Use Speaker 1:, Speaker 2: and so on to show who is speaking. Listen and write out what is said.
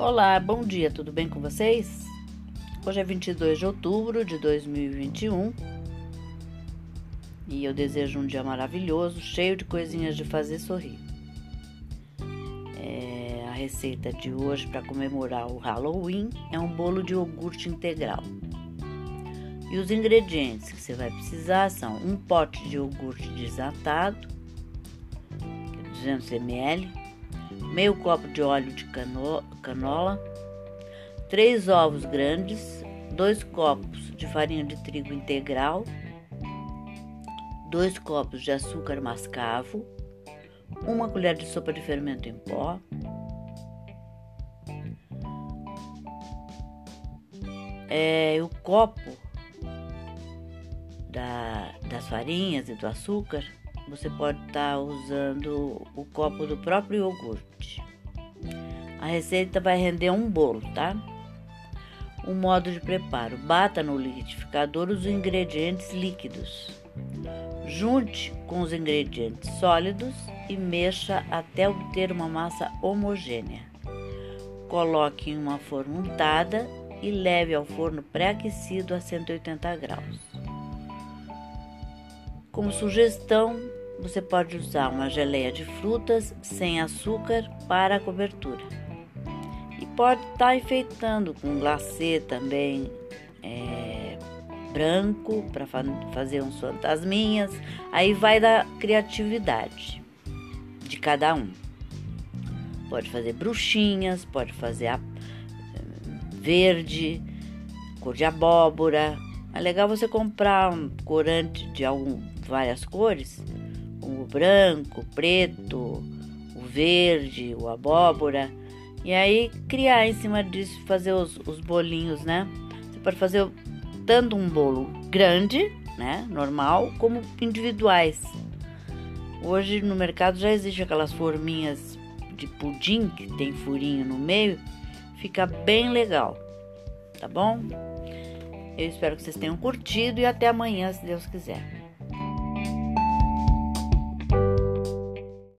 Speaker 1: Olá, bom dia, tudo bem com vocês? Hoje é 22 de outubro de 2021 e eu desejo um dia maravilhoso, cheio de coisinhas de fazer sorrir. É, a receita de hoje para comemorar o Halloween é um bolo de iogurte integral. E os ingredientes que você vai precisar são um pote de iogurte desatado, 200 ml, meio copo de óleo de canola, três ovos grandes, dois copos de farinha de trigo integral, dois copos de açúcar mascavo, uma colher de sopa de fermento em pó, é, o copo da, das farinhas e do açúcar você pode estar tá usando o copo do próprio iogurte. A receita vai render um bolo, tá? O modo de preparo: bata no liquidificador os ingredientes líquidos. Junte com os ingredientes sólidos e mexa até obter uma massa homogênea. Coloque em uma forma untada e leve ao forno pré-aquecido a 180 graus. Como sugestão, você pode usar uma geleia de frutas sem açúcar para a cobertura. E pode estar tá enfeitando com glacê também é, branco para fa fazer uns fantasminhas. Aí vai da criatividade de cada um. Pode fazer bruxinhas, pode fazer a, verde, cor de abóbora. É legal você comprar um corante de algum, várias cores o branco, o preto, o verde, o abóbora. E aí criar em cima disso, fazer os, os bolinhos, né? Você pode fazer tanto um bolo grande, né? Normal, como individuais. Hoje no mercado já existe aquelas forminhas de pudim que tem furinho no meio. Fica bem legal, tá bom? Eu espero que vocês tenham curtido e até amanhã, se Deus quiser.